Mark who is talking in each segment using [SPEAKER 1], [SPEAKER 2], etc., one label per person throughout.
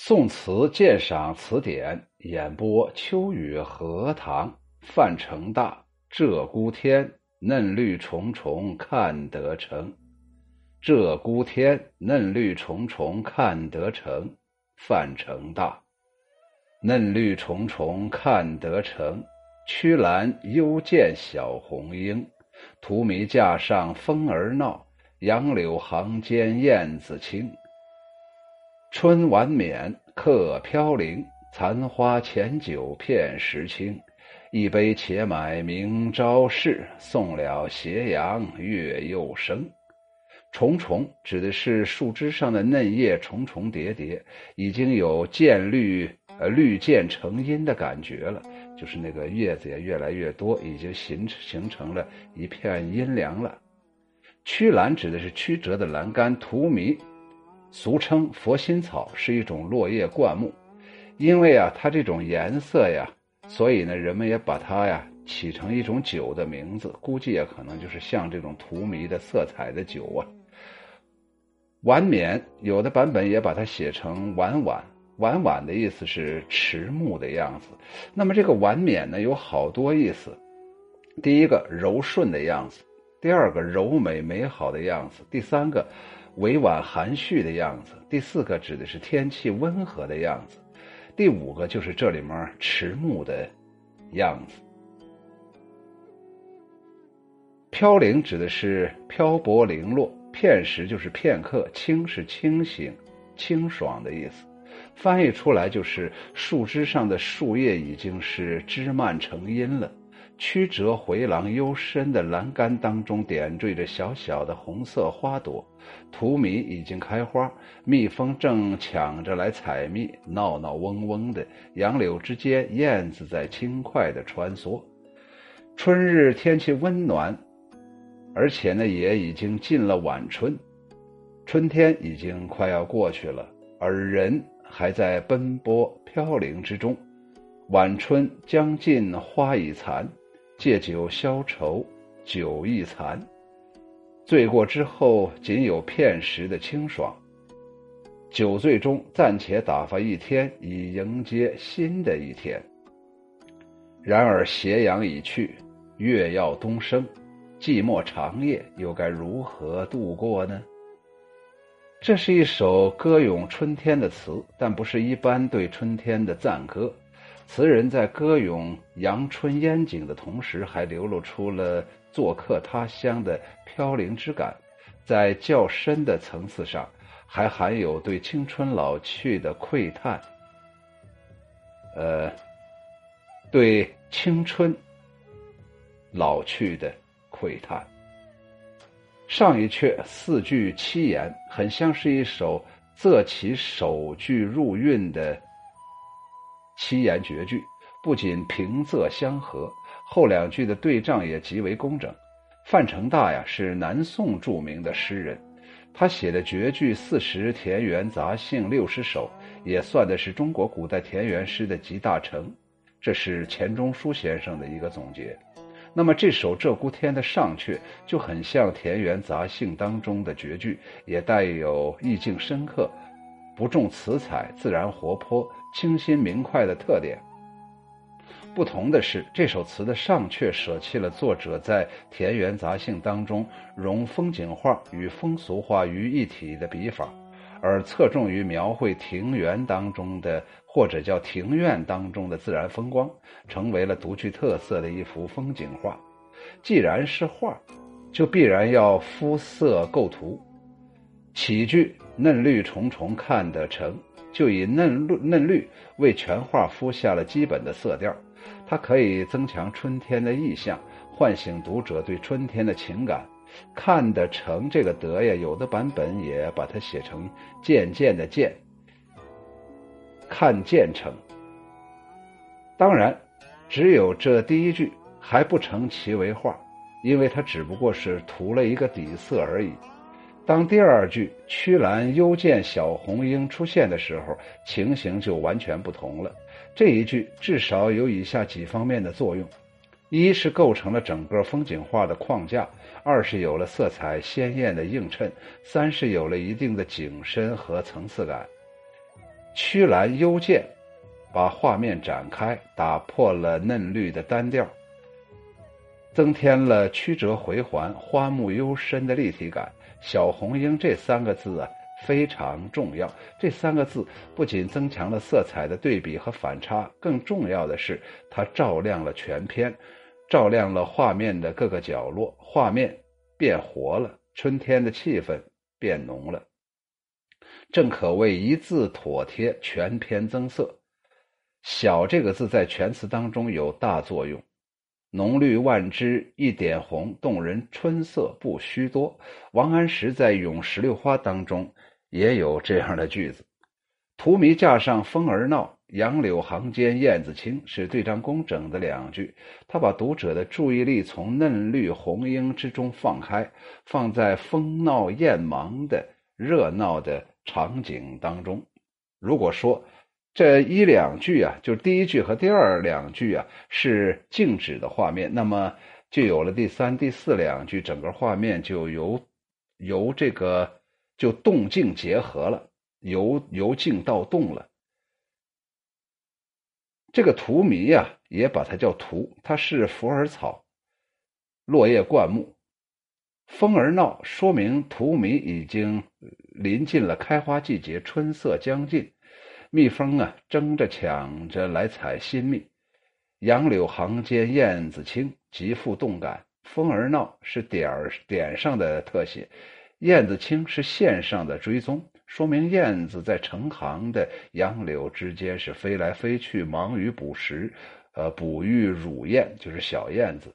[SPEAKER 1] 宋词鉴赏词典演播：秋雨荷塘，范成大。鹧鸪天，嫩绿重重看得成。鹧鸪天，嫩绿重重看得成。范成大。嫩绿重重看得成。曲栏幽见小红英。荼蘼架上风儿闹，杨柳行间燕子清。春晚冕客飘零，残花前酒片时清。一杯且买明朝事，送了斜阳月又升。重重指的是树枝上的嫩叶重重叠叠，已经有渐绿呃绿渐成荫的感觉了，就是那个叶子也越来越多，已经形形成了一片阴凉了。曲栏指的是曲折的栏杆，荼蘼。俗称佛心草是一种落叶灌木，因为啊它这种颜色呀，所以呢人们也把它呀起成一种酒的名字，估计也可能就是像这种荼蘼的色彩的酒啊。晚冕有的版本也把它写成晚晚，晚晚的意思是迟暮的样子。那么这个晚冕呢有好多意思，第一个柔顺的样子，第二个柔美美好的样子，第三个。委婉含蓄的样子。第四个指的是天气温和的样子，第五个就是这里面迟暮的样子。飘零指的是漂泊零落，片时就是片刻，清是清醒、清爽的意思。翻译出来就是树枝上的树叶已经是枝蔓成荫了。曲折回廊幽深的栏杆当中，点缀着小小的红色花朵。荼蘼已经开花，蜜蜂正抢着来采蜜，闹闹嗡嗡的。杨柳之间，燕子在轻快的穿梭。春日天气温暖，而且呢，也已经进了晚春，春天已经快要过去了，而人还在奔波飘零之中。晚春将近，花已残。借酒消愁，酒亦残。醉过之后，仅有片时的清爽。酒醉中暂且打发一天，以迎接新的一天。然而斜阳已去，月要东升，寂寞长夜又该如何度过呢？这是一首歌咏春天的词，但不是一般对春天的赞歌。词人在歌咏阳春烟景的同时，还流露出了做客他乡的飘零之感，在较深的层次上，还含有对青春老去的喟叹。呃，对青春老去的喟叹。上一阙四句七言，很像是一首仄其首句入韵的。七言绝句不仅平仄相合，后两句的对仗也极为工整。范成大呀是南宋著名的诗人，他写的绝句四十、田园杂兴六十首，也算的是中国古代田园诗的集大成。这是钱钟书先生的一个总结。那么这首《鹧鸪天》的上阙就很像田园杂兴当中的绝句，也带有意境深刻。不重词采，自然活泼、清新明快的特点。不同的是，这首词的上阙舍弃了作者在田园杂兴当中融风景画与风俗画于一体的笔法，而侧重于描绘庭园当中的或者叫庭院当中的自然风光，成为了独具特色的一幅风景画。既然是画，就必然要肤色构图。起句嫩绿重重看得成，就以嫩绿嫩绿为全画敷下了基本的色调。它可以增强春天的意象，唤醒读者对春天的情感。看得成这个得呀，有的版本也把它写成渐渐的渐，看渐成。当然，只有这第一句还不成其为画，因为它只不过是涂了一个底色而已。当第二句“曲栏幽见小红英”出现的时候，情形就完全不同了。这一句至少有以下几方面的作用：一是构成了整个风景画的框架；二是有了色彩鲜艳的映衬；三是有了一定的景深和层次感。曲栏幽涧，把画面展开，打破了嫩绿的单调，增添了曲折回环、花木幽深的立体感。小红英这三个字啊。非常重要。这三个字不仅增强了色彩的对比和反差，更重要的是，它照亮了全篇，照亮了画面的各个角落，画面变活了，春天的气氛变浓了，正可谓一字妥帖，全篇增色。小这个字在全词当中有大作用。浓绿万枝一点红，动人春色不须多。王安石在《咏石榴花》当中也有这样的句子：“荼蘼架上风儿闹，杨柳行间燕子清。”是对仗工整的两句。他把读者的注意力从嫩绿红樱之中放开，放在风闹燕忙的热闹的场景当中。如果说，这一两句啊，就是第一句和第二两句啊，是静止的画面，那么就有了第三、第四两句，整个画面就由由这个就动静结合了，由由静到动了。这个荼蘼呀，也把它叫荼，它是虎耳草，落叶灌木，风儿闹，说明荼蘼已经临近了开花季节，春色将近。蜜蜂啊，争着抢着来采新蜜。杨柳行间燕子清，极富动感。风儿闹是点儿点上的特写，燕子清是线上的追踪，说明燕子在成行的杨柳之间是飞来飞去，忙于捕食，呃，哺育乳燕，就是小燕子。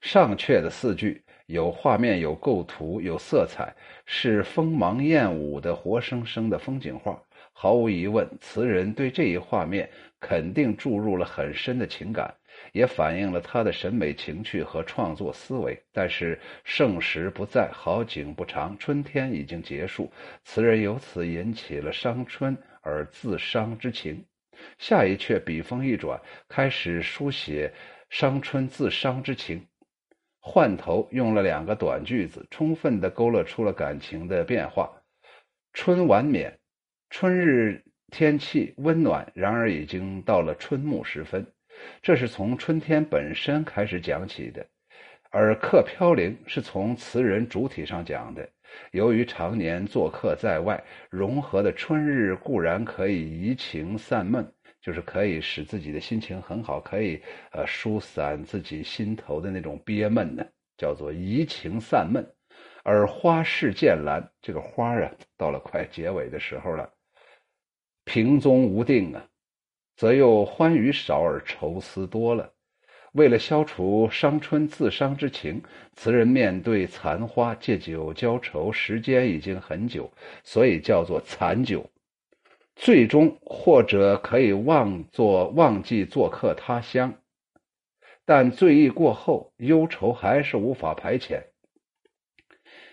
[SPEAKER 1] 上阙的四句有画面，有构图，有色彩，是锋芒燕舞的活生生的风景画。毫无疑问，词人对这一画面肯定注入了很深的情感，也反映了他的审美情趣和创作思维。但是盛时不在，好景不长，春天已经结束，词人由此引起了伤春而自伤之情。下一阙笔锋一转，开始书写伤春自伤之情，换头用了两个短句子，充分的勾勒出了感情的变化。春晚冕。春日天气温暖，然而已经到了春暮时分。这是从春天本身开始讲起的，而客飘零是从词人主体上讲的。由于常年做客在外，融合的春日固然可以怡情散闷，就是可以使自己的心情很好，可以呃疏散自己心头的那种憋闷呢，叫做怡情散闷。而花事渐阑，这个花啊，到了快结尾的时候了。平踪无定啊，则又欢愉少而愁思多了。为了消除伤春自伤之情，词人面对残花借酒浇愁，时间已经很久，所以叫做残酒。最终或者可以忘作忘记做客他乡，但醉意过后，忧愁还是无法排遣。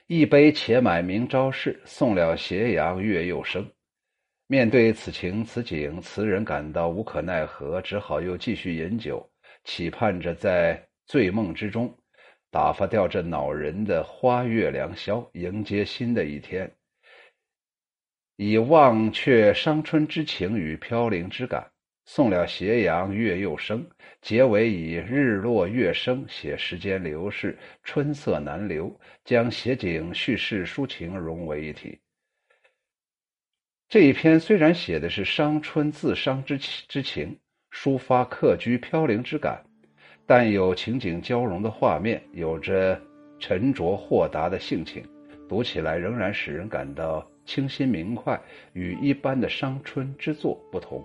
[SPEAKER 1] 一杯且买明朝事，送了斜阳月又生。面对此情此景，词人感到无可奈何，只好又继续饮酒，期盼着在醉梦之中打发掉这恼人的花月良宵，迎接新的一天，以忘却伤春之情与飘零之感。送了斜阳月又生，结尾以日落月升写时间流逝，春色难留，将写景、叙事、抒情融为一体。这一篇虽然写的是伤春自伤之之情，抒发客居飘零之感，但有情景交融的画面，有着沉着豁达的性情，读起来仍然使人感到清新明快，与一般的伤春之作不同。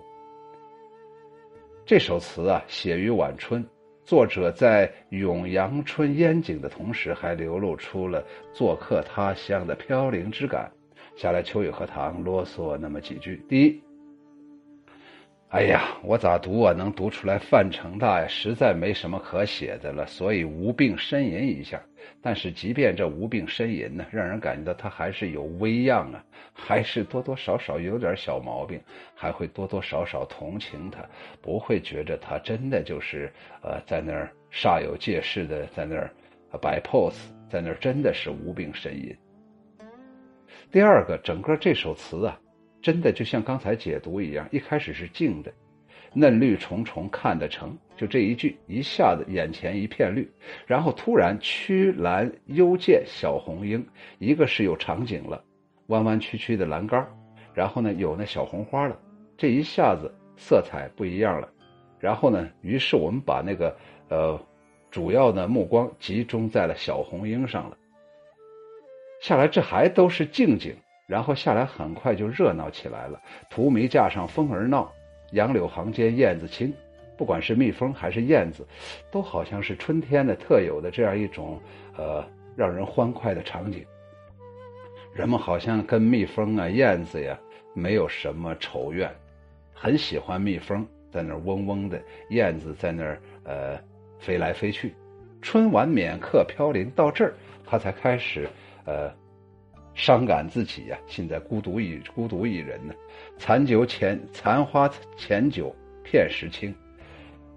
[SPEAKER 1] 这首词啊，写于晚春，作者在咏阳春烟景的同时，还流露出了做客他乡的飘零之感。下来，秋雨荷塘啰嗦那么几句。第一，哎呀，我咋读啊？能读出来范成大呀？实在没什么可写的了，所以无病呻吟一下。但是，即便这无病呻吟呢，让人感觉到他还是有微恙啊，还是多多少少有点小毛病，还会多多少少同情他，不会觉着他真的就是呃在那儿煞有介事的在那儿摆 pose，在那儿真的是无病呻吟。第二个，整个这首词啊，真的就像刚才解读一样，一开始是静的，嫩绿重重看得成，就这一句，一下子眼前一片绿，然后突然曲栏幽见小红英，一个是有场景了，弯弯曲曲的栏杆，然后呢有那小红花了，这一下子色彩不一样了，然后呢，于是我们把那个呃主要的目光集中在了小红英上了。下来，这还都是静静，然后下来很快就热闹起来了。荼蘼架上风儿闹，杨柳行间燕子清。不管是蜜蜂还是燕子，都好像是春天的特有的这样一种呃让人欢快的场景。人们好像跟蜜蜂啊、燕子呀没有什么仇怨，很喜欢蜜蜂在那儿嗡嗡的，燕子在那儿呃飞来飞去。春晚免客飘零，到这儿他才开始。呃，伤感自己呀，现在孤独一孤独一人呢。残酒浅，残花浅酒片时清。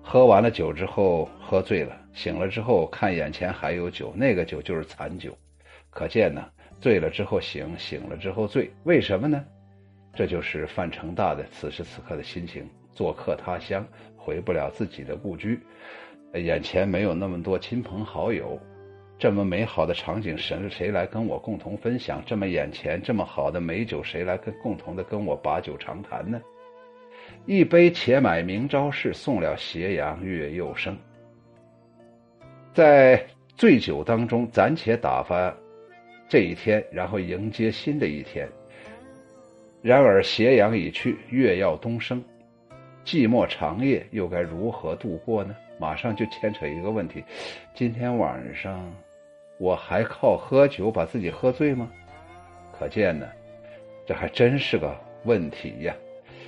[SPEAKER 1] 喝完了酒之后，喝醉了，醒了之后看眼前还有酒，那个酒就是残酒。可见呢，醉了之后醒，醒了之后醉，为什么呢？这就是范成大的此时此刻的心情。做客他乡，回不了自己的故居，眼前没有那么多亲朋好友。这么美好的场景，谁谁来跟我共同分享？这么眼前这么好的美酒，谁来跟共同的跟我把酒长谈呢？一杯且买明朝事，送了斜阳月又生。在醉酒当中，暂且打发这一天，然后迎接新的一天。然而斜阳已去，月要东升，寂寞长夜又该如何度过呢？马上就牵扯一个问题：今天晚上。我还靠喝酒把自己喝醉吗？可见呢，这还真是个问题呀。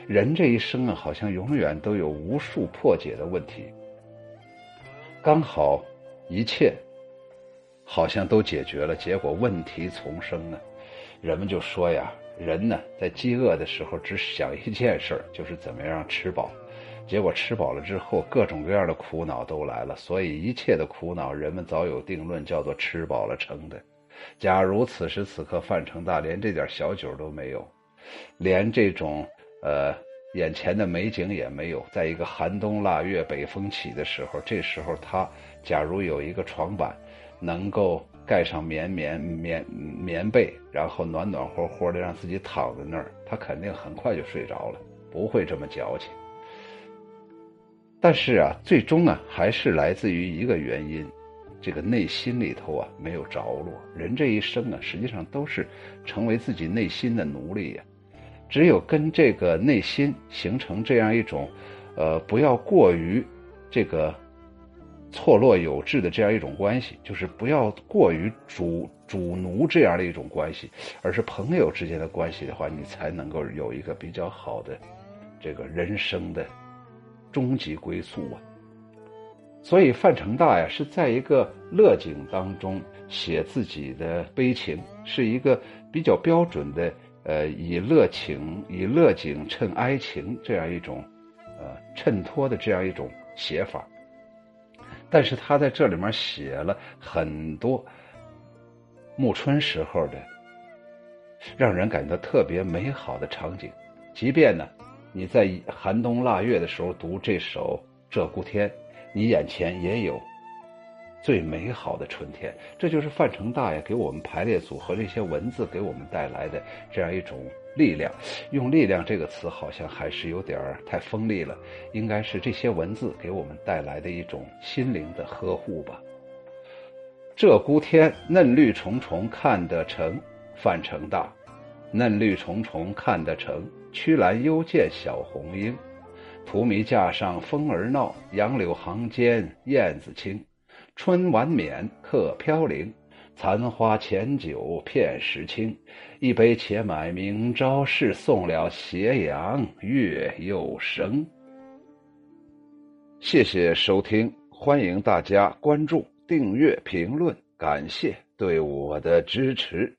[SPEAKER 1] 人这一生啊，好像永远都有无数破解的问题。刚好一切好像都解决了，结果问题丛生呢。人们就说呀，人呢在饥饿的时候只想一件事儿，就是怎么样吃饱。结果吃饱了之后，各种各样的苦恼都来了。所以一切的苦恼，人们早有定论，叫做吃饱了撑的。假如此时此刻范成大连这点小酒都没有，连这种呃眼前的美景也没有，在一个寒冬腊月、北风起的时候，这时候他假如有一个床板，能够盖上棉棉棉棉被，然后暖暖和和的让自己躺在那儿，他肯定很快就睡着了，不会这么矫情。但是啊，最终啊，还是来自于一个原因，这个内心里头啊没有着落。人这一生啊，实际上都是成为自己内心的奴隶呀。只有跟这个内心形成这样一种，呃，不要过于这个错落有致的这样一种关系，就是不要过于主主奴这样的一种关系，而是朋友之间的关系的话，你才能够有一个比较好的这个人生的。终极归宿啊！所以范成大呀是在一个乐景当中写自己的悲情，是一个比较标准的呃以乐情以乐景衬哀情这样一种呃衬托的这样一种写法。但是他在这里面写了很多暮春时候的让人感到特别美好的场景，即便呢。你在寒冬腊月的时候读这首《鹧鸪天》，你眼前也有最美好的春天。这就是范成大爷给我们排列组合这些文字给我们带来的这样一种力量。用“力量”这个词好像还是有点太锋利了，应该是这些文字给我们带来的一种心灵的呵护吧。鹧鸪天，嫩绿重重看得成，范成大。嫩绿重重看得成，曲栏幽见小红英。荼蘼架上风儿闹，杨柳行间燕子清。春晚免客飘零，残花浅酒片时清。一杯且买明朝事，送了斜阳月又生。谢谢收听，欢迎大家关注、订阅、评论，感谢对我的支持。